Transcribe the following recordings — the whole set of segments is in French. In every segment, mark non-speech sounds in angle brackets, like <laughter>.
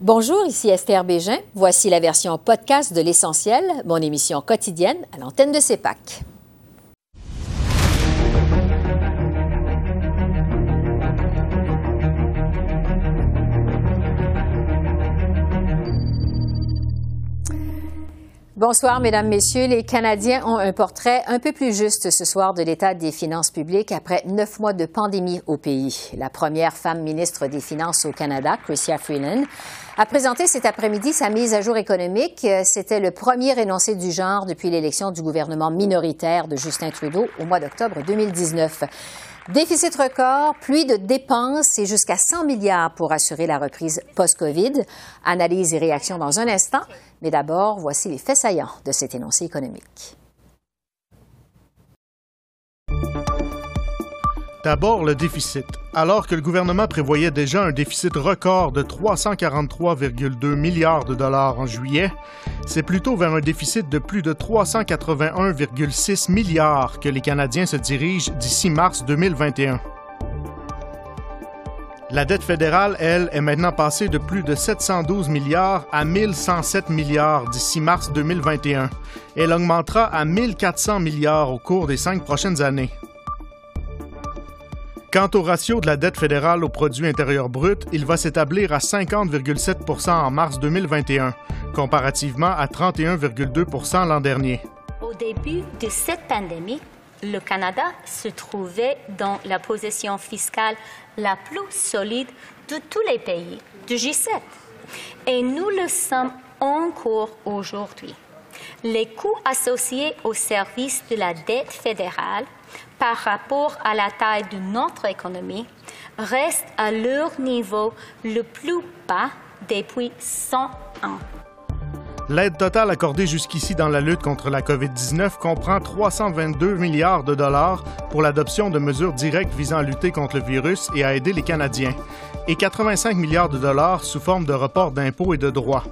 Bonjour, ici Esther Bégin. Voici la version podcast de L'Essentiel, mon émission quotidienne à l'antenne de CEPAC. Bonsoir, Mesdames, Messieurs. Les Canadiens ont un portrait un peu plus juste ce soir de l'état des finances publiques après neuf mois de pandémie au pays. La première femme ministre des Finances au Canada, Chrystia Freeland, a présenté cet après-midi sa mise à jour économique. C'était le premier énoncé du genre depuis l'élection du gouvernement minoritaire de Justin Trudeau au mois d'octobre 2019. Déficit record, pluie de dépenses et jusqu'à 100 milliards pour assurer la reprise post-COVID. Analyse et réaction dans un instant. Mais d'abord, voici les faits saillants de cet énoncé économique. D'abord, le déficit. Alors que le gouvernement prévoyait déjà un déficit record de 343,2 milliards de dollars en juillet, c'est plutôt vers un déficit de plus de 381,6 milliards que les Canadiens se dirigent d'ici mars 2021. La dette fédérale, elle, est maintenant passée de plus de 712 milliards à 1107 milliards d'ici mars 2021. Elle augmentera à 1400 milliards au cours des cinq prochaines années. Quant au ratio de la dette fédérale au produit intérieur brut, il va s'établir à 50,7% en mars 2021, comparativement à 31,2% l'an dernier. Au début de cette pandémie, le Canada se trouvait dans la position fiscale la plus solide de tous les pays du G7. Et nous le sommes encore aujourd'hui. Les coûts associés au service de la dette fédérale par rapport à la taille de notre économie restent à leur niveau le plus bas depuis 100 ans. L'aide totale accordée jusqu'ici dans la lutte contre la COVID-19 comprend 322 milliards de dollars pour l'adoption de mesures directes visant à lutter contre le virus et à aider les Canadiens, et 85 milliards de dollars sous forme de report d'impôts et de droits.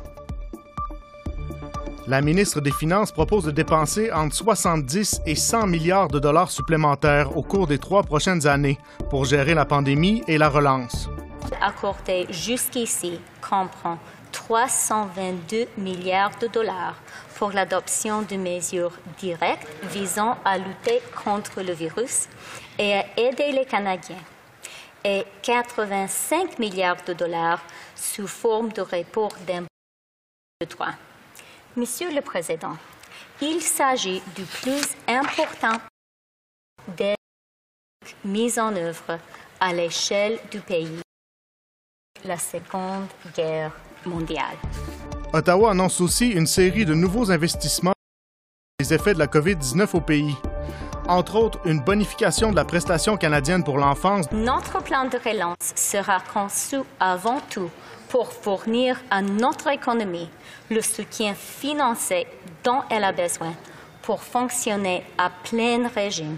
La ministre des Finances propose de dépenser entre 70 et 100 milliards de dollars supplémentaires au cours des trois prochaines années pour gérer la pandémie et la relance. Accordé jusqu'ici comprend 322 milliards de dollars pour l'adoption de mesures directes visant à lutter contre le virus et à aider les Canadiens, et 85 milliards de dollars sous forme de report d'impôts de. Monsieur le Président, il s'agit du plus important des mises en œuvre à l'échelle du pays. La Seconde Guerre mondiale. Ottawa annonce aussi une série de nouveaux investissements les effets de la COVID-19 au pays. Entre autres, une bonification de la prestation canadienne pour l'enfance. Notre plan de relance sera conçu avant tout pour fournir à notre économie le soutien financier dont elle a besoin pour fonctionner à plein régime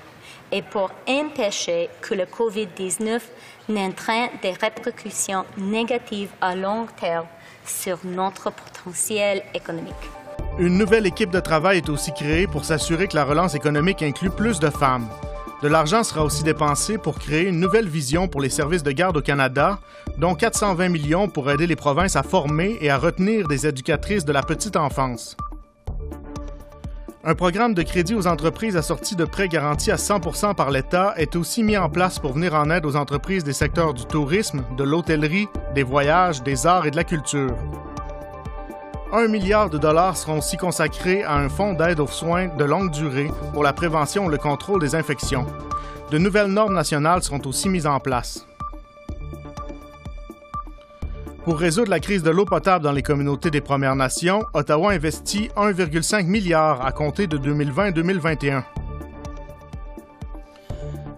et pour empêcher que le COVID-19 n'entraîne des répercussions négatives à long terme sur notre potentiel économique. Une nouvelle équipe de travail est aussi créée pour s'assurer que la relance économique inclut plus de femmes. De l'argent sera aussi dépensé pour créer une nouvelle vision pour les services de garde au Canada, dont 420 millions pour aider les provinces à former et à retenir des éducatrices de la petite enfance. Un programme de crédit aux entreprises assorti de prêts garantis à 100% par l'État est aussi mis en place pour venir en aide aux entreprises des secteurs du tourisme, de l'hôtellerie, des voyages, des arts et de la culture. Un milliard de dollars seront aussi consacrés à un fonds d'aide aux soins de longue durée pour la prévention et le contrôle des infections. De nouvelles normes nationales seront aussi mises en place. Pour résoudre la crise de l'eau potable dans les communautés des Premières Nations, Ottawa investit 1,5 milliard à compter de 2020-2021.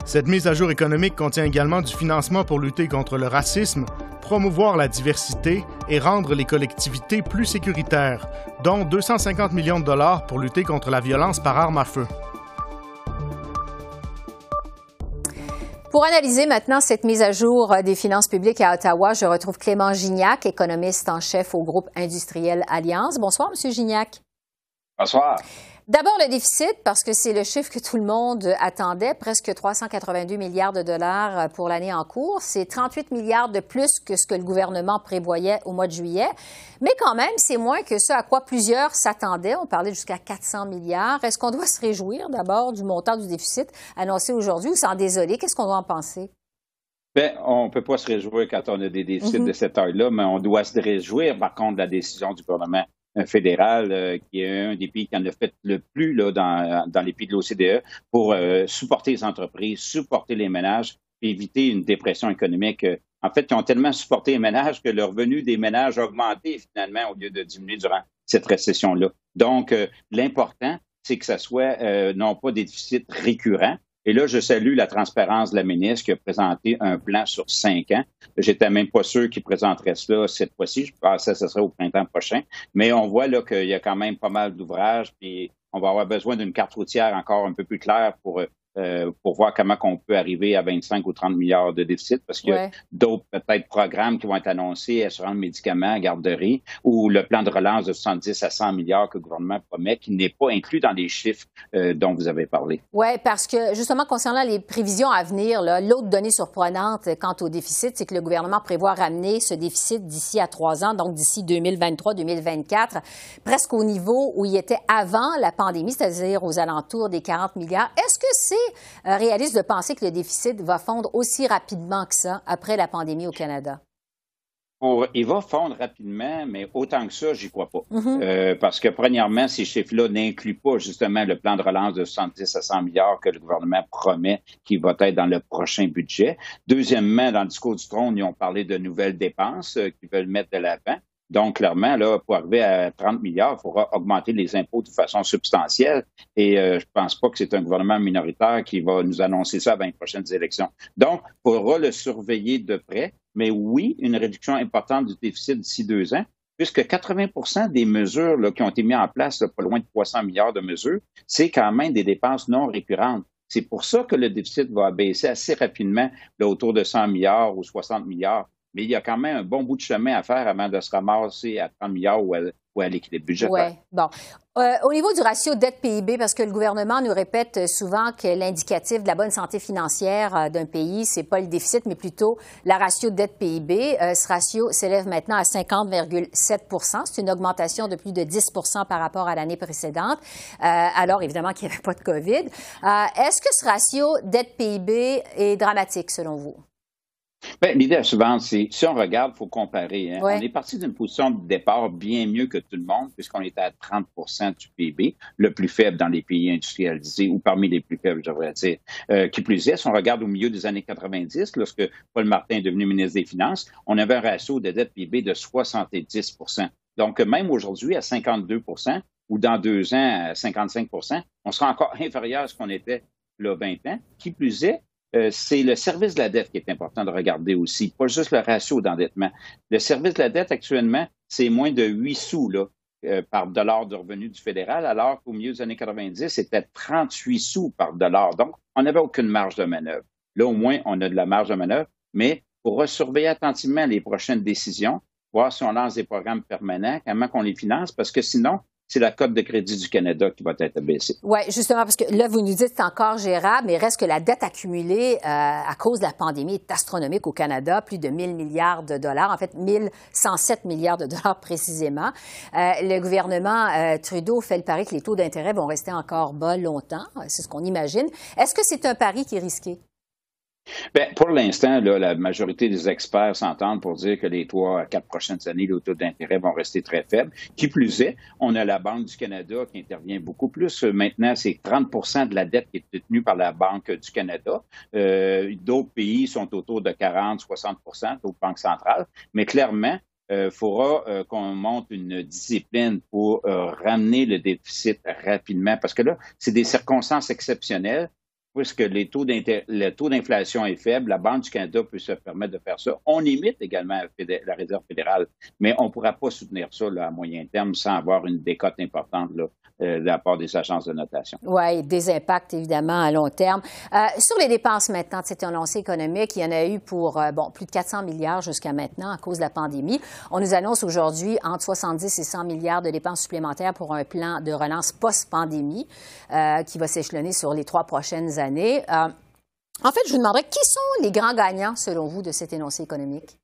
Cette mise à jour économique contient également du financement pour lutter contre le racisme, promouvoir la diversité et rendre les collectivités plus sécuritaires, dont 250 millions de dollars pour lutter contre la violence par arme à feu. Pour analyser maintenant cette mise à jour des finances publiques à Ottawa, je retrouve Clément Gignac, économiste en chef au groupe industriel Alliance. Bonsoir, Monsieur Gignac. Bonsoir. D'abord le déficit, parce que c'est le chiffre que tout le monde attendait, presque 382 milliards de dollars pour l'année en cours. C'est 38 milliards de plus que ce que le gouvernement prévoyait au mois de juillet. Mais quand même, c'est moins que ce à quoi plusieurs s'attendaient. On parlait jusqu'à 400 milliards. Est-ce qu'on doit se réjouir d'abord du montant du déficit annoncé aujourd'hui ou s'en désoler? Qu'est-ce qu'on doit en penser? Bien, on ne peut pas se réjouir quand on a des déficits mm-hmm. de cette taille-là, mais on doit se réjouir, par contre, de la décision du gouvernement fédéral, euh, qui est un des pays qui en a fait le plus là, dans, dans les pays de l'OCDE pour euh, supporter les entreprises, supporter les ménages, éviter une dépression économique. Euh, en fait, ils ont tellement supporté les ménages que le revenu des ménages a augmenté finalement au lieu de diminuer durant cette récession-là. Donc, l'important, c'est que ça soit non pas des déficits récurrents, et là, je salue la transparence de la ministre qui a présenté un plan sur cinq ans. J'étais même pas sûr qu'il présenterait cela cette fois-ci. Je pensais que ce serait au printemps prochain. Mais on voit là qu'il y a quand même pas mal d'ouvrages, puis on va avoir besoin d'une carte routière encore un peu plus claire pour euh, pour voir comment on peut arriver à 25 ou 30 milliards de déficit, parce qu'il y a d'autres peut-être programmes qui vont être annoncés, assurance médicaments, garderie, ou le plan de relance de 70 à 100 milliards que le gouvernement promet, qui n'est pas inclus dans les chiffres euh, dont vous avez parlé. Oui, parce que justement, concernant les prévisions à venir, l'autre donnée surprenante quant au déficit, c'est que le gouvernement prévoit ramener ce déficit d'ici à trois ans, donc d'ici 2023-2024, presque au niveau où il était avant la pandémie, c'est-à-dire aux alentours des 40 milliards. Est-ce que c'est euh, réaliste de penser que le déficit va fondre aussi rapidement que ça après la pandémie au Canada? il va fondre rapidement, mais autant que ça, j'y crois pas. Mm-hmm. Euh, parce que, premièrement, ces chiffres-là n'incluent pas justement le plan de relance de 70 à 100 milliards que le gouvernement promet qui va être dans le prochain budget. Deuxièmement, dans le discours du trône, ils ont parlé de nouvelles dépenses euh, qu'ils veulent mettre de l'avant. Donc, clairement, là, pour arriver à 30 milliards, il faudra augmenter les impôts de façon substantielle. Et euh, je ne pense pas que c'est un gouvernement minoritaire qui va nous annoncer ça avant les prochaines élections. Donc, il faudra le surveiller de près. Mais oui, une réduction importante du déficit d'ici deux ans, puisque 80% des mesures là, qui ont été mises en place, pas loin de 300 milliards de mesures, c'est quand même des dépenses non récurrentes. C'est pour ça que le déficit va baisser assez rapidement, là, autour de 100 milliards ou 60 milliards mais il y a quand même un bon bout de chemin à faire avant de se ramasser à 30 milliards ou à, l'équilibre budgétaire. Oui, bon. Euh, au niveau du ratio dette-PIB, parce que le gouvernement nous répète souvent que l'indicatif de la bonne santé financière euh, d'un pays, c'est pas le déficit, mais plutôt la ratio dette-PIB. Euh, ce ratio s'élève maintenant à 50,7 C'est une augmentation de plus de 10 par rapport à l'année précédente, alors évidemment qu'il n'y avait pas de COVID. Est-ce que ce ratio dette-PIB est dramatique selon vous? Bien, l'idée suivante, c'est si on regarde, il faut comparer. Hein. On est parti d'une position de départ bien mieux que tout le monde, puisqu'on était à 30 du PIB, le plus faible dans les pays industrialisés ou parmi les plus faibles, je devrais dire. Euh, qui plus est, si on regarde au milieu des années 90, lorsque Paul Martin est devenu ministre des Finances, on avait un ratio de dette PIB de 70 Donc, même aujourd'hui, à 52 ou dans deux ans, à 55 on sera encore <laughs> inférieur à ce qu'on était là 20 ans. Qui plus est, euh, c'est le service de la dette qui est important de regarder aussi, pas juste le ratio d'endettement. Le service de la dette, actuellement, c'est moins de 8 sous euh, par dollar de revenu du fédéral, alors qu'au milieu des années 90, c'était 38 sous par dollar. Donc, on n'avait aucune marge de manœuvre. Là, au moins, on a de la marge de manœuvre, mais pour surveiller attentivement les prochaines décisions, voir si on lance des programmes permanents, comment qu'on les finance, parce que sinon, c'est la cote de crédit du Canada qui va être abaissée. Oui, justement, parce que là, vous nous dites c'est encore gérable, mais reste que la dette accumulée euh, à cause de la pandémie est astronomique au Canada, plus de 1000 milliards de dollars, en fait 1107 milliards de dollars <laughs> précisément. Euh, le gouvernement euh, Trudeau fait le pari que les taux d'intérêt vont rester encore bas longtemps, c'est ce qu'on imagine. Est-ce que c'est un pari qui est risqué? Bien, pour l'instant, la majorité des experts s'entendent pour dire que les trois à quatre prochaines années, les taux d'intérêt vont rester très faibles. Qui plus est, on a la Banque du Canada qui intervient beaucoup plus. Maintenant, c'est 30% de la dette qui est détenue par la Banque du Canada. Euh, d'autres pays sont autour de 40-60% d'autres banques centrales. Mais clairement, il euh, faudra euh, qu'on monte une discipline pour ramener le déficit rapidement, parce que là, c'est des circonstances exceptionnelles puisque les taux le taux d'inflation est faible, la Banque du Canada peut se permettre de faire ça. On limite également la Réserve fédérale, mais on ne pourra pas soutenir ça à moyen terme sans avoir une décote importante de la part des agences de notation. Oui, des impacts évidemment à long terme. sur les dépenses maintenant de cette annoncée économique, il y en a eu pour bon plus de 400 milliards jusqu'à maintenant à cause de la pandémie. On nous annonce aujourd'hui entre 70 et 100 milliards de dépenses supplémentaires pour un plan de relance post-pandémie qui va s'échelonner sur les trois prochaines années. En fait, je vous demanderais qui sont les grands gagnants, selon vous, de cet énoncé économique?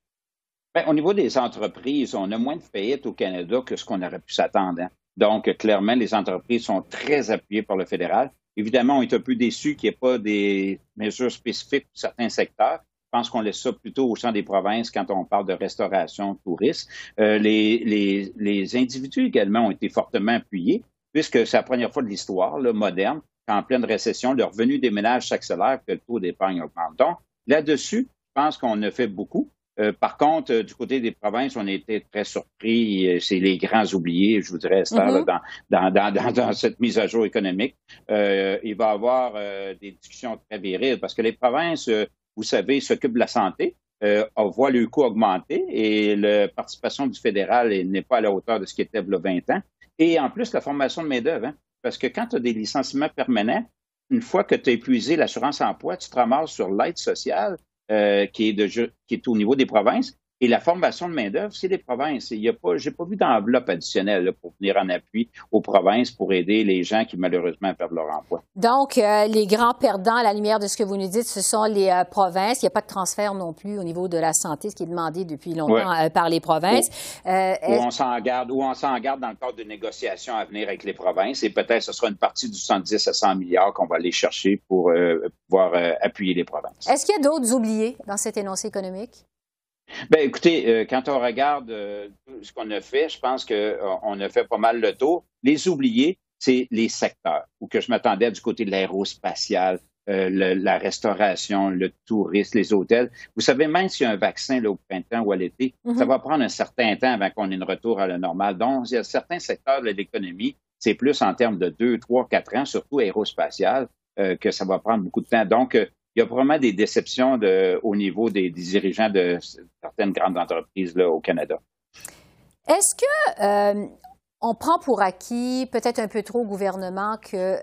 Bien, au niveau des entreprises, on a moins de faillites au Canada que ce qu'on aurait pu s'attendre. Hein. Donc, clairement, les entreprises sont très appuyées par le fédéral. Évidemment, on est un peu déçu qu'il n'y ait pas des mesures spécifiques pour certains secteurs. Je pense qu'on laisse ça plutôt au champ des provinces quand on parle de restauration, tourisme. Euh, les, individus également ont été fortement appuyés, puisque c'est la première fois de l'histoire moderne qu'en pleine récession, le revenu des ménages s'accélère que le taux d'épargne augmente. Donc, là-dessus, je pense qu'on a fait beaucoup. Euh, par contre, euh, du côté des provinces, on a été très surpris. Euh, c'est les grands oubliés, je vous dirais, mm-hmm. dans, dans, dans, dans, cette mise à jour économique. il va y avoir des discussions très viriles parce que les provinces, vous savez, s'occupent de la santé. on voit le coût augmenter et la participation du fédéral n'est pas à la hauteur de ce qui était il y a 20 ans. Et en plus, la formation de main-d'œuvre. Hein. Parce que quand tu as des licenciements permanents, une fois que tu as épuisé l'assurance emploi, tu te ramasses sur l'aide sociale qui, est de, qui est au niveau des provinces. Et la formation de main-d'œuvre, c'est les provinces. Il y a pas, j'ai pas vu d'enveloppe additionnelle pour venir en appui aux provinces pour aider les gens qui malheureusement perdent leur emploi. Donc, euh, les grands perdants, à la lumière de ce que vous nous dites, ce sont les euh, provinces. Il n'y a pas de transfert non plus au niveau de la santé, ce qui est demandé depuis longtemps euh, par les provinces. Ou, on s'en garde, ou on s'en garde dans le cadre de négociations à venir avec les provinces. Et peut-être ce sera une partie du 110 à 100 milliards qu'on va aller chercher pour pouvoir appuyer les provinces. Est-ce qu'il y a d'autres oubliés dans cet énoncé économique? Ben, écoutez, euh, quand on regarde euh, ce qu'on a fait, je pense qu'on euh, a fait pas mal le tour. Les oubliés, c'est les secteurs où que je m'attendais du côté de l'aérospatial, la restauration, le tourisme, les hôtels. Vous savez, même s'il y a un vaccin là, au printemps ou à l'été, ça mm-hmm. va prendre un certain temps avant qu'on ait une retour à la normale. Donc, il y a certains secteurs de l'économie, c'est plus en termes de deux, trois, quatre ans, surtout aérospatial, que ça va prendre beaucoup de temps. Donc, il y a probablement des déceptions au niveau des, dirigeants de certaines grandes entreprises au Canada. Est-ce que euh, on prend pour acquis, peut-être un peu trop au gouvernement, que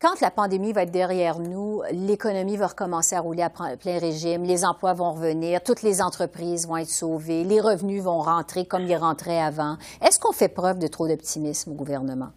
quand la pandémie va être derrière nous, l'économie va recommencer à rouler à plein régime, les emplois vont revenir, toutes les entreprises vont être sauvées, les revenus vont rentrer comme ils rentraient avant. Est-ce qu'on fait preuve de trop d'optimisme au gouvernement?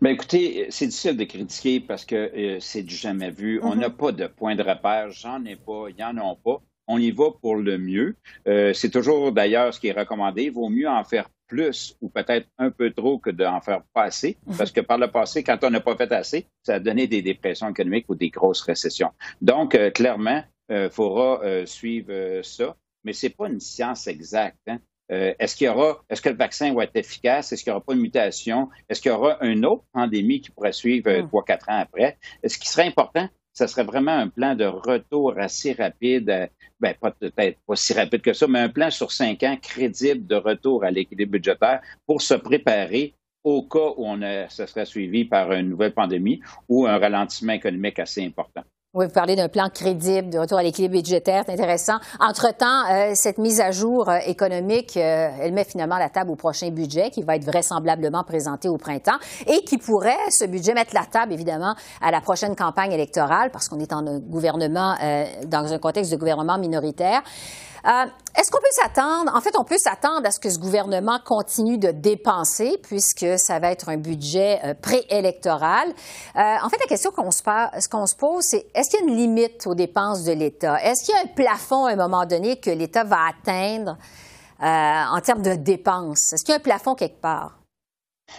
Ben écoutez, c'est difficile de critiquer parce que euh, c'est du jamais vu. On mm-hmm. n'a pas de point de repère. J'en ai pas, il y en a pas. On y va pour le mieux. Euh, c'est toujours d'ailleurs ce qui est recommandé. Il vaut mieux en faire plus ou peut-être un peu trop que d'en faire pas assez. Mm-hmm. Parce que par le passé, quand on n'a pas fait assez, ça a donné des dépressions économiques ou des grosses récessions. Donc, euh, clairement, il faudra suivre ça. Mais c'est pas une science exacte. Hein? Euh, est-ce qu'il y aura, est-ce que le vaccin va être efficace? Est-ce qu'il n'y aura pas une mutation? Est-ce qu'il y aura une autre pandémie qui pourrait suivre euh, hmm. trois, quatre ans après? Ce qui serait important, ce serait vraiment un plan de retour assez rapide, euh, ben, pas peut-être pas si rapide que ça, mais un plan sur cinq ans crédible de retour à l'équilibre budgétaire pour se préparer au cas où on a, ce serait suivi par une nouvelle pandémie ou un ralentissement économique assez important. Oui, vous parlez d'un plan crédible de retour à l'équilibre budgétaire, c'est intéressant. Entre-temps, euh, cette mise à jour euh, économique, euh, elle met finalement la table au prochain budget qui va être vraisemblablement présenté au printemps et qui pourrait, ce budget, mettre la table, évidemment, à la prochaine campagne électorale parce qu'on est en un gouvernement, dans un contexte de gouvernement minoritaire. Euh, est-ce qu'on peut s'attendre, en fait, on peut s'attendre à ce que ce gouvernement continue de dépenser puisque ça va être un budget euh, préélectoral? Euh, en fait, la question qu'on se, pose, c'est est-ce qu'il y a une limite aux dépenses de l'État? Est-ce qu'il y a un plafond à un moment donné que l'État va atteindre en termes de dépenses? Est-ce qu'il y a un plafond quelque part?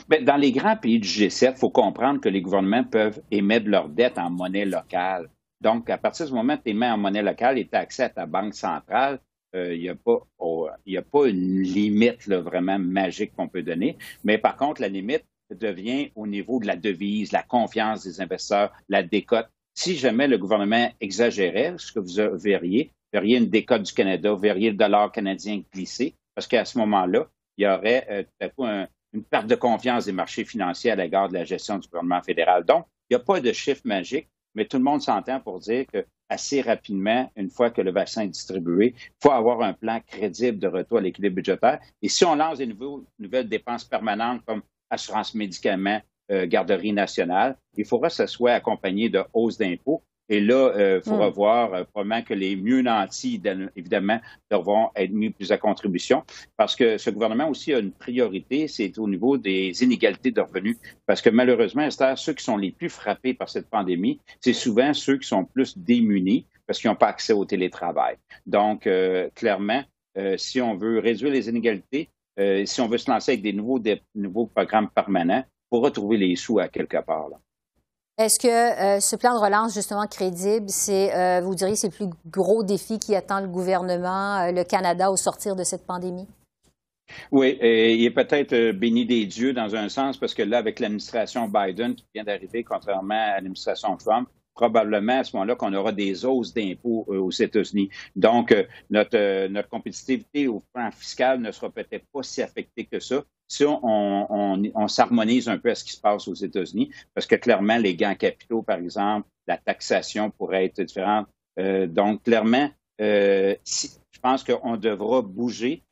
Bien, dans les grands pays du G7, il faut comprendre que les gouvernements peuvent émettre leur dette en monnaie locale. Donc, à partir du moment où tu émets en monnaie locale et tu accès à ta banque centrale, il n'y a, pas, une limite vraiment magique qu'on peut donner. Mais par contre, la limite devient au niveau de la devise, la confiance des investisseurs, la décote. Si jamais le gouvernement exagérait, ce que vous verriez, verriez une décote du Canada, verriez le dollar canadien glisser, parce qu'à ce moment-là, il y aurait euh, peut-être une perte de confiance des marchés financiers à l'égard de la gestion du gouvernement fédéral. Donc, il n'y a pas de chiffre magique, mais tout le monde s'entend pour dire que assez rapidement, une fois que le vaccin est distribué. Il faut avoir un plan crédible de retour à l'équilibre budgétaire. Et si on lance des nouvelles dépenses permanentes comme assurance médicaments, garderie nationale. Il faudra que ça soit accompagné de hausses d'impôts. Et là, il euh, faudra voir euh, probablement que les mieux nantis, évidemment, devront être mis plus à contribution parce que ce gouvernement aussi a une priorité, c'est au niveau des inégalités de revenus. Parce que malheureusement, Esther, ceux qui sont les plus frappés par cette pandémie, c'est souvent ceux qui sont plus démunis parce qu'ils n'ont pas accès au télétravail. Donc, euh, clairement, si on veut réduire les inégalités, si on veut se lancer avec des nouveaux, des nouveaux programmes permanents, pour retrouver les sous à quelque part. Là. Est-ce que euh, ce plan de relance, justement, crédible, c'est, euh, vous diriez, c'est le plus gros défi qui attend le gouvernement, euh, le Canada, au sortir de cette pandémie? Oui, il est peut-être béni des dieux dans un sens, parce que là, avec l'administration Biden qui vient d'arriver, contrairement à l'administration Trump, probablement à ce moment-là qu'on aura des hausses d'impôts aux États-Unis. Donc, notre, notre compétitivité au plan fiscal ne sera peut-être pas si affectée que ça si on, s'harmonise un peu à ce qui se passe aux États-Unis, parce que clairement, les gains capitaux, par exemple, la taxation pourrait être différente. Euh, donc, clairement, euh, je pense qu'on devra bouger,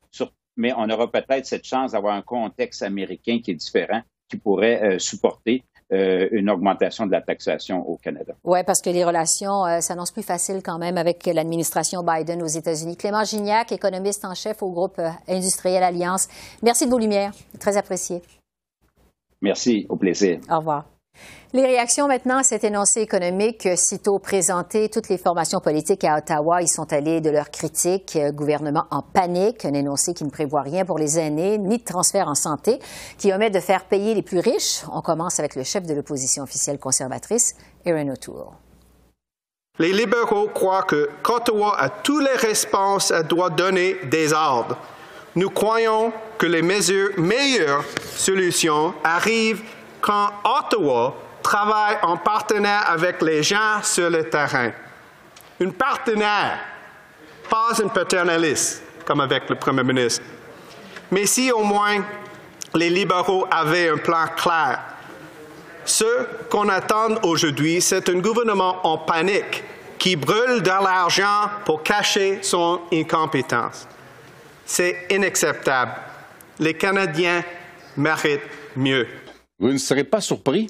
mais on aura peut-être cette chance d'avoir un contexte américain qui est différent, qui pourrait euh, supporter euh, une augmentation de la taxation au Canada. Oui, parce que les relations euh, s'annoncent plus faciles quand même avec l'administration Biden aux États-Unis. Clément Gignac, économiste en chef au groupe euh, industriel Alliance. Merci de vos lumières. Très apprécié. Merci. Au plaisir. Au revoir. Les réactions maintenant à cet énoncé économique, sitôt présenté, toutes les formations politiques à Ottawa y sont allées de leurs critiques. Gouvernement en panique, un énoncé qui ne prévoit rien pour les aînés, ni de transfert en santé, qui omet de faire payer les plus riches. On commence avec le chef de l'opposition officielle conservatrice, Erin O'Toole. Les libéraux croient que qu'Ottawa a tous les réponses et doit donner des ordres. Nous croyons que les mesures, meilleures solutions arrivent quand Ottawa travaille en partenaire avec les gens sur le terrain. Une partenaire, pas une paternaliste, comme avec le Premier ministre. Mais si au moins les libéraux avaient un plan clair, ce qu'on attend aujourd'hui, c'est un gouvernement en panique qui brûle de l'argent pour cacher son incompétence. C'est inacceptable. Les Canadiens méritent mieux. Vous ne serez pas surpris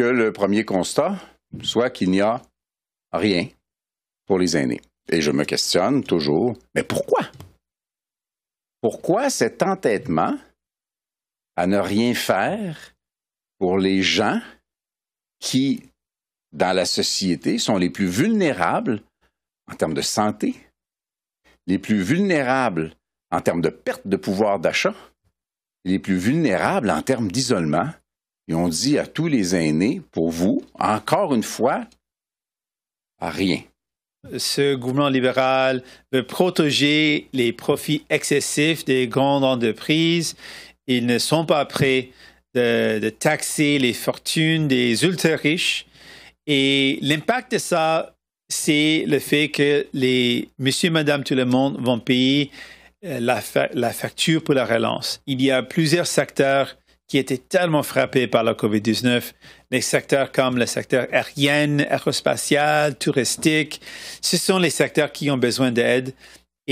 que le premier constat soit qu'il n'y a rien pour les aînés. Et je me questionne toujours, mais pourquoi? Pourquoi cet entêtement à ne rien faire pour les gens qui, dans la société, sont les plus vulnérables en termes de santé, les plus vulnérables en termes de perte de pouvoir d'achat, les plus vulnérables en termes d'isolement, et on dit à tous les aînés, pour vous, encore une fois, rien. Ce gouvernement libéral veut protéger les profits excessifs des grandes entreprises. Ils ne sont pas prêts de, taxer les fortunes des ultra-riches. Et l'impact de ça, c'est le fait que les monsieur, madame, tout le monde vont payer euh, la facture pour la relance. Il y a plusieurs secteurs qui étaient tellement frappés par la COVID-19. Les secteurs comme le secteur aérien, aérospatial, touristique, ce sont les secteurs qui ont besoin d'aide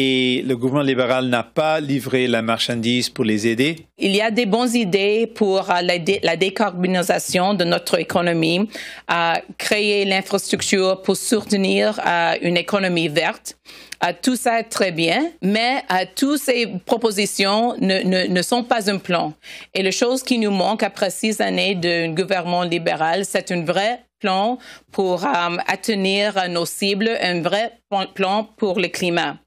et le gouvernement libéral n'a pas livré la marchandise pour les aider. Il y a des bonnes idées pour euh, la, décarbonisation de notre économie, à créer l'infrastructure pour soutenir euh, une économie verte. Euh, tout ça est très bien, mais toutes ces propositions ne, ne, sont pas un plan. Et la chose qui nous manque après six années d'un gouvernement libéral, c'est un vrai plan pour atteindre nos cibles, un vrai plan pour le climat.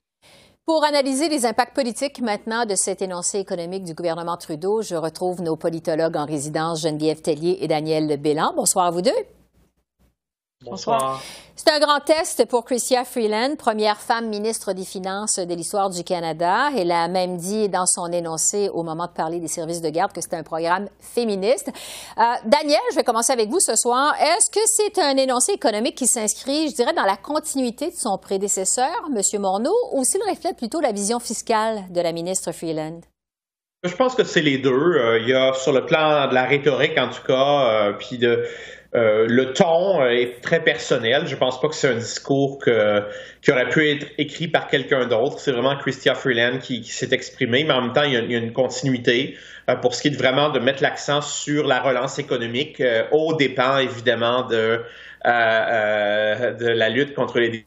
Pour analyser les impacts politiques maintenant de cet énoncé économique du gouvernement Trudeau, je retrouve nos politologues en résidence Geneviève Tellier et Daniel Bélan. Bonsoir à vous deux. Bonsoir. C'est un grand test pour Chrystia Freeland, première femme ministre des Finances de l'histoire du Canada. Elle a même dit dans son énoncé au moment de parler des services de garde que c'était un programme féministe. Euh, Daniel, je vais commencer avec vous ce soir. Est-ce que c'est un énoncé économique qui s'inscrit, je dirais, dans la continuité de son prédécesseur, M. Morneau, ou s'il reflète plutôt la vision fiscale de la ministre Freeland? Je pense que c'est les deux. Euh, il y a sur le plan de la rhétorique, en tout cas, euh, puis de euh, le ton est très personnel. Je pense pas que c'est un discours qui aurait pu être écrit par quelqu'un d'autre. C'est vraiment Christia Freeland qui, s'est exprimé, mais en même temps, il y a, une continuité pour ce qui est vraiment de mettre l'accent sur la relance économique, au dépend évidemment de, de la lutte contre les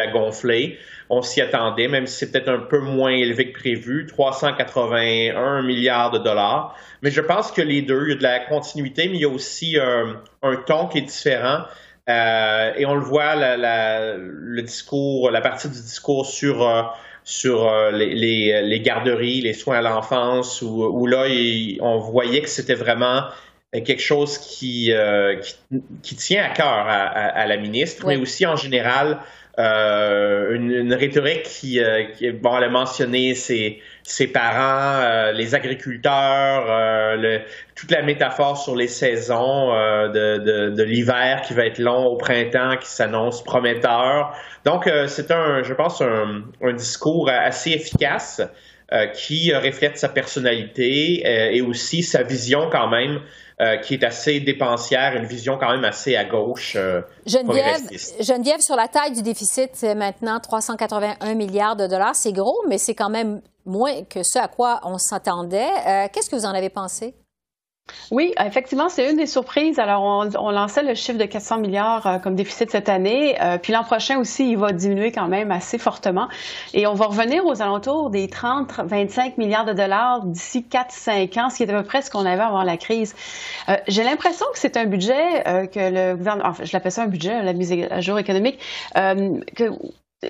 à gonfler. On s'y attendait, même si c'est peut-être un peu moins élevé que prévu, 381 milliards de dollars. Mais je pense que les deux, il y a de la continuité, mais il y a aussi un, ton qui est différent. Euh, et on le voit, la, le discours, la partie du discours sur euh, sur euh, les, les, garderies, les soins à l'enfance, où, où, là, on voyait que c'était vraiment quelque chose qui, qui, qui, tient à cœur à, à, la ministre, mais aussi en général euh, une, une, rhétorique qui, euh, qui, bon, elle a mentionné ses, ses parents, euh, les agriculteurs, euh, le, toute la métaphore sur les saisons de, de, de l'hiver qui va être long au printemps, qui s'annonce prometteur. Donc, c'est un, je pense, un, un discours assez efficace. qui reflète sa personnalité et aussi sa vision quand même euh, qui est assez dépensière, une vision quand même assez à gauche. Euh, Geneviève, Geneviève, sur la taille du déficit, c'est maintenant 381 milliards de dollars. C'est gros, mais c'est quand même moins que ce à quoi on s'attendait. Euh, qu'est-ce que vous en avez pensé? Oui, effectivement, c'est une des surprises. Alors, on, lançait le chiffre de 400 milliards euh, comme déficit cette année. Euh, puis l'an prochain aussi, il va diminuer quand même assez fortement. Et on va revenir aux alentours des 30-25 milliards de dollars d'ici 4-5 ans, ce qui est à peu près ce qu'on avait avant la crise. Euh, j'ai l'impression que c'est un budget que le gouvernement, enfin, je l'appelle ça un budget, la mise à jour économique, que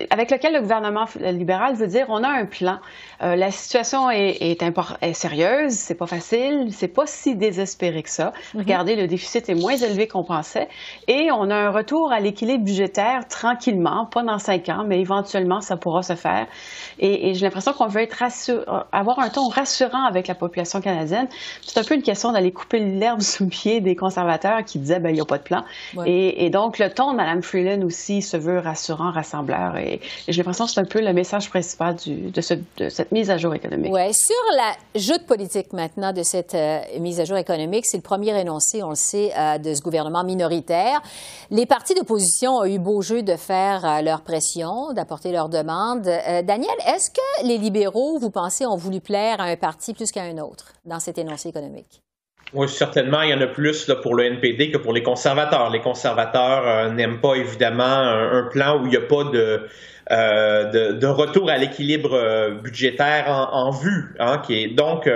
avec lequel le gouvernement libéral veut dire on a un plan. Euh, la situation est, est, est sérieuse, c'est pas facile, c'est pas si désespéré que ça. Mhm. Regardez, le déficit est moins élevé qu'on pensait et on a un retour à l'équilibre budgétaire tranquillement, pas dans cinq ans, mais éventuellement ça pourra se faire. Et, et j'ai l'impression qu'on veut être avoir un ton rassurant avec la population canadienne. C'est un peu une question d'aller couper l'herbe sous le pied des conservateurs qui disaient ben il n'y a pas de plan. Et, et, donc le ton de Mme Freeland aussi se veut rassurant, rassembleur. Et, j'ai l'impression que c'est un peu le message principal de, cette mise à jour économique. Oui, sur la joute politique maintenant de cette euh, mise à jour économique, c'est le premier énoncé, on le sait, euh, de ce gouvernement minoritaire. Les partis d'opposition ont eu beau jeu de faire euh, leur pression, d'apporter leurs demandes. Daniel, est-ce que les libéraux, vous pensez, ont voulu plaire à un parti plus qu'à un autre dans cet énoncé économique? Oui, certainement, il y en a plus pour le NPD que pour les conservateurs. Les conservateurs euh, n'aiment pas évidemment un, plan où il n'y a pas de, euh, de, retour à l'équilibre euh, budgétaire en, vue. Hein, donc,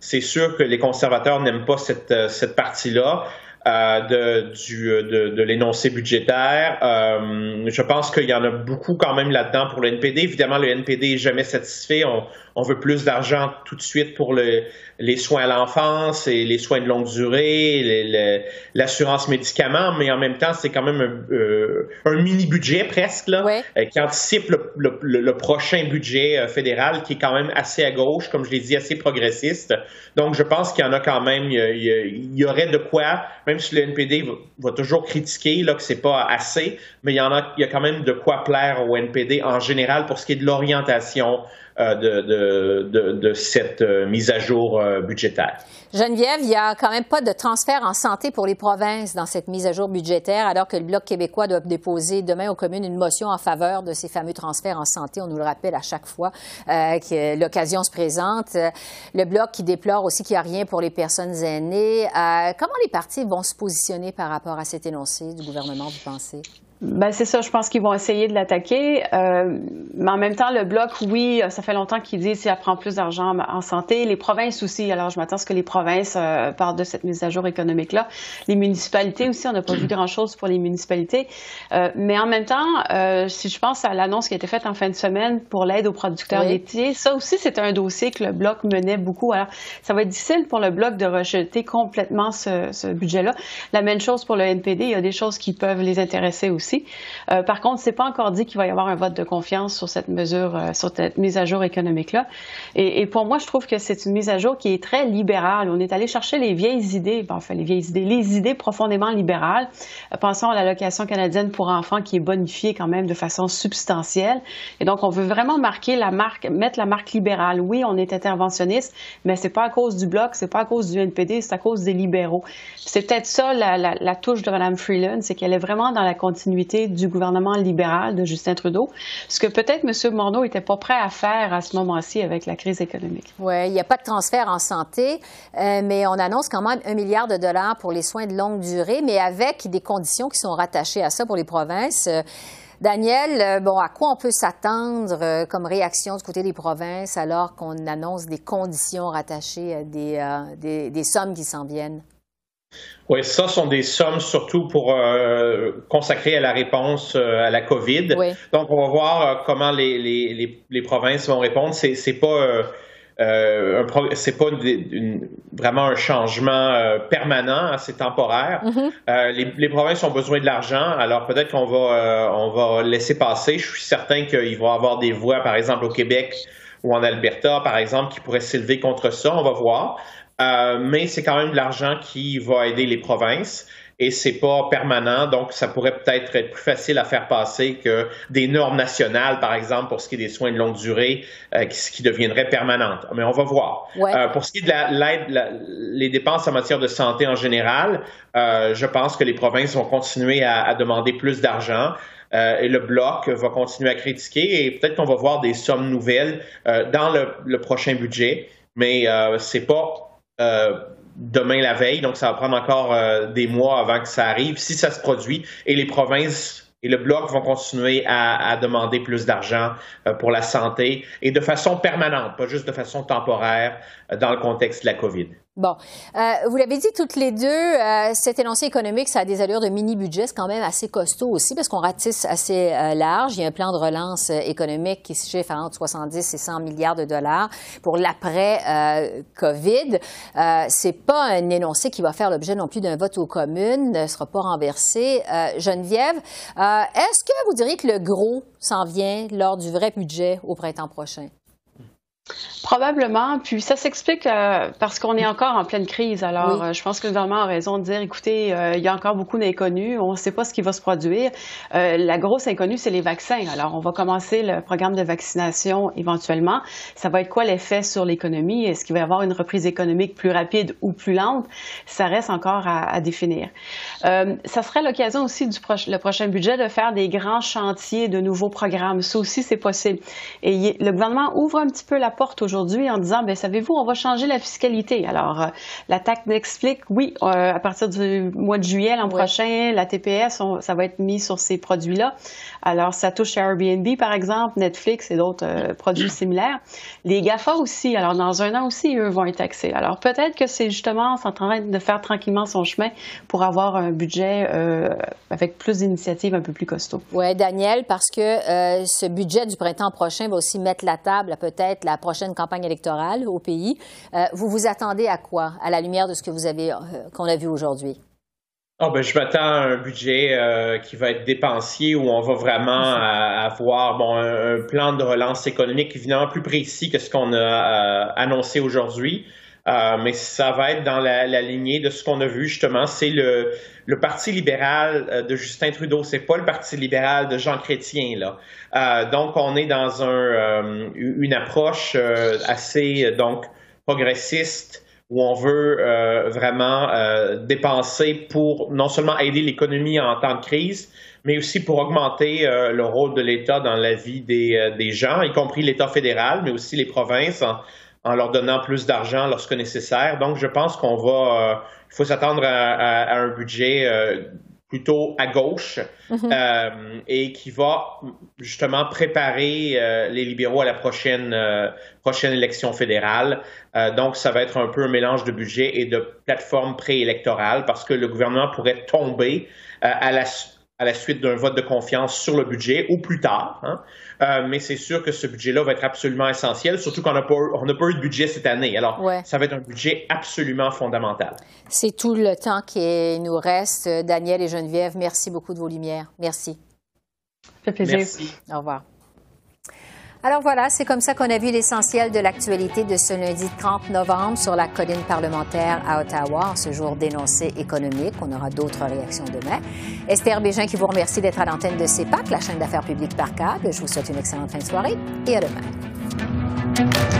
c'est sûr que les conservateurs n'aiment pas cette, cette partie-là. De, du, de, de l'énoncé budgétaire. je pense qu'il y en a beaucoup quand même là-dedans pour le NPD. Évidemment, le NPD est jamais satisfait. On, on veut plus d'argent tout de suite pour le, les soins à l'enfance et les soins de longue durée, l'assurance médicaments, mais en même temps, c'est quand même un, euh, mini-budget presque là, euh, qui anticipe le, prochain budget euh, fédéral qui est quand même assez à gauche, comme je l'ai dit, assez progressiste. Donc, je pense qu'il y en a quand même, il y, aurait de quoi, même si le NPD va, toujours critiquer là, que c'est pas assez, mais il y en a, il y a quand même de quoi plaire au NPD en général pour ce qui est de l'orientation euh, de, cette euh, mise à jour euh, budgétaire. Geneviève, il n'y a quand même pas de transfert en santé pour les provinces dans cette mise à jour budgétaire, alors que le Bloc québécois doit déposer demain aux communes une motion en faveur de ces fameux transferts en santé. On nous le rappelle à chaque fois que l'occasion se présente. Le Bloc qui déplore aussi qu'il n'y a rien pour les personnes aînées. comment les partis vont se positionner par rapport à cet énoncé du gouvernement, vous pensez? Ben c'est ça, je pense qu'ils vont essayer de l'attaquer. Euh, mais en même temps, le bloc, oui, ça fait longtemps qu'ils disent qu'il prend plus d'argent en santé. Les provinces aussi. Alors, je m'attends à ce que les provinces euh, parlent de cette mise à jour économique-là. Les municipalités aussi, on n'a pas vu grand-chose pour les municipalités. Euh, mais en même temps, euh, si je pense à l'annonce qui a été faite en fin de semaine pour l'aide aux producteurs laitiers, ça aussi, c'est un dossier que le bloc menait beaucoup. Alors, ça va être difficile pour le bloc de rejeter complètement ce, ce budget-là. La même chose pour le NPD. Il y a des choses qui peuvent les intéresser aussi. Aussi. par contre, c'est pas encore dit qu'il va y avoir un vote de confiance sur cette mesure, sur cette mise à jour économique-là. Et, pour moi, je trouve que c'est une mise à jour qui est très libérale. On est allé chercher les vieilles idées, enfin les vieilles idées, les idées profondément libérales. Pensons à l'allocation canadienne pour enfants qui est bonifiée quand même de façon substantielle. Et donc, on veut vraiment marquer la marque, mettre la marque libérale. Oui, on est interventionniste, mais c'est pas à cause du bloc, c'est pas à cause du NPD, c'est à cause des libéraux. C'est peut-être ça la, touche de Mme Freeland, c'est qu'elle est vraiment dans la continuité du gouvernement libéral de Justin Trudeau, ce que peut-être M. Morneau n'était pas prêt à faire à ce moment-ci avec la crise économique. Oui, il n'y a pas de transfert en santé, euh, mais on annonce quand même un milliard de dollars pour les soins de longue durée, mais avec des conditions qui sont rattachées à ça pour les provinces. Daniel, euh, bon, à quoi on peut s'attendre euh, comme réaction du côté des provinces alors qu'on annonce des conditions rattachées à des, des, sommes qui s'en viennent? Oui, ça sont des sommes surtout pour consacrer à la réponse à la COVID. Donc, on va voir comment les, les, les, provinces vont répondre. C'est pas euh, c'est pas vraiment un changement euh, permanent, c'est temporaire. Mm-hmm. Euh, les, les, provinces ont besoin de l'argent, alors peut-être qu'on va, euh, on va laisser passer. Je suis certain qu'il va y avoir des voix, par exemple au Québec ou en Alberta, par exemple, qui pourraient s'élever contre ça. On va voir. Mais c'est quand même de l'argent qui va aider les provinces et c'est pas permanent, donc ça pourrait peut-être être plus facile à faire passer que des normes nationales, par exemple, pour ce qui est des soins de longue durée, euh, qui, qui, deviendraient permanentes. Mais on va voir. Euh, pour ce qui est de l'aide, les dépenses en matière de santé en général, euh, je pense que les provinces vont continuer à, à demander plus d'argent. Euh, et le bloc va continuer à critiquer et peut-être qu'on va voir des sommes nouvelles euh, dans le, le, prochain budget, mais c'est pas demain la veille, donc ça va prendre encore euh, des mois avant que ça arrive, si ça se produit. Et les provinces et le Bloc vont continuer à, demander plus d'argent euh, pour la santé et de façon permanente, pas juste de façon temporaire euh, dans le contexte de la COVID. Bon, euh, vous l'avez dit toutes les deux, euh, cet énoncé économique, ça a des allures de mini-budget, c'est quand même assez costaud aussi parce qu'on ratisse assez euh, large. Il y a un plan de relance économique qui se chiffre à entre 70 et 100 milliards de dollars pour l'après-COVID. c'est pas un énoncé qui va faire l'objet non plus d'un vote aux communes, ne sera pas renversé. Geneviève, est-ce que vous diriez que le gros s'en vient lors du vrai budget au printemps prochain? Probablement. Puis ça s'explique euh, parce qu'on est encore en pleine crise. Alors, euh, je pense que le gouvernement a raison de dire, écoutez, euh, il y a encore beaucoup d'inconnus. On ne sait pas ce qui va se produire. la grosse inconnue, c'est les vaccins. Alors, on va commencer le programme de vaccination éventuellement. Ça va être quoi l'effet sur l'économie? Est-ce qu'il va y avoir une reprise économique plus rapide ou plus lente? Ça reste encore à, à définir. ça serait l'occasion aussi du le prochain budget de faire des grands chantiers de nouveaux programmes. Ça aussi, c'est possible. Et le gouvernement ouvre un petit peu la porte aujourd'hui en disant, ben savez-vous, on va changer la fiscalité. Alors, euh, la taxe Netflix, oui, euh, à partir du mois de juillet l'an prochain, la TPS, ça va être mis sur ces produits-là. Alors, ça touche Airbnb, par exemple, Netflix et d'autres euh, produits similaires. Les GAFA aussi, alors dans un an aussi, eux vont être taxés. Alors, peut-être que c'est justement en train de faire tranquillement son chemin pour avoir un budget avec plus d'initiatives un peu plus costaud. Oui, Daniel, parce que ce budget du printemps prochain va aussi mettre la table à peut-être la prochaine campagne électorale au pays. Euh, vous vous attendez à quoi, à la lumière de ce que vous avez, euh, qu'on a vu aujourd'hui? Oh ben, je m'attends à un budget euh, qui va être dépensier où on va vraiment avoir bon, un, plan de relance économique évidemment plus précis que ce qu'on a annoncé aujourd'hui. Euh, mais ça va être dans la, lignée de ce qu'on a vu justement. C'est le, Parti libéral euh, de Justin Trudeau, c'est pas le Parti libéral de Jean Chrétien là. Euh, donc on est dans un, une approche assez donc progressiste où on veut vraiment dépenser pour non seulement aider l'économie en temps de crise, mais aussi pour augmenter le rôle de l'État dans la vie des, gens, y compris l'État fédéral, mais aussi les provinces. En leur donnant plus d'argent lorsque nécessaire. Donc, je pense qu'on va, euh, il faut s'attendre à, un budget euh, plutôt à gauche mm-hmm. euh, et qui va justement préparer les libéraux à la prochaine prochaine élection fédérale. donc, ça va être un peu un mélange de budget et de plateforme préélectorale parce que le gouvernement pourrait tomber à la à la suite d'un vote de confiance sur le budget ou plus tard. Hein. Euh, mais c'est sûr que ce budget-là va être absolument essentiel, surtout qu'on n'a pas, pas eu de budget cette année. Alors, ça va être un budget absolument fondamental. C'est tout le temps qui nous reste. Daniel et Geneviève, merci beaucoup de vos lumières. Merci. Ça fait plaisir. Merci. Au revoir. Alors voilà, c'est comme ça qu'on a vu l'essentiel de l'actualité de ce lundi 30 novembre sur la colline parlementaire à Ottawa, en ce jour d'énoncé économique. On aura d'autres réactions demain. Esther Bégin qui vous remercie d'être à l'antenne de CEPAC, la chaîne d'affaires publiques par câble. Je vous souhaite une excellente fin de soirée et à demain.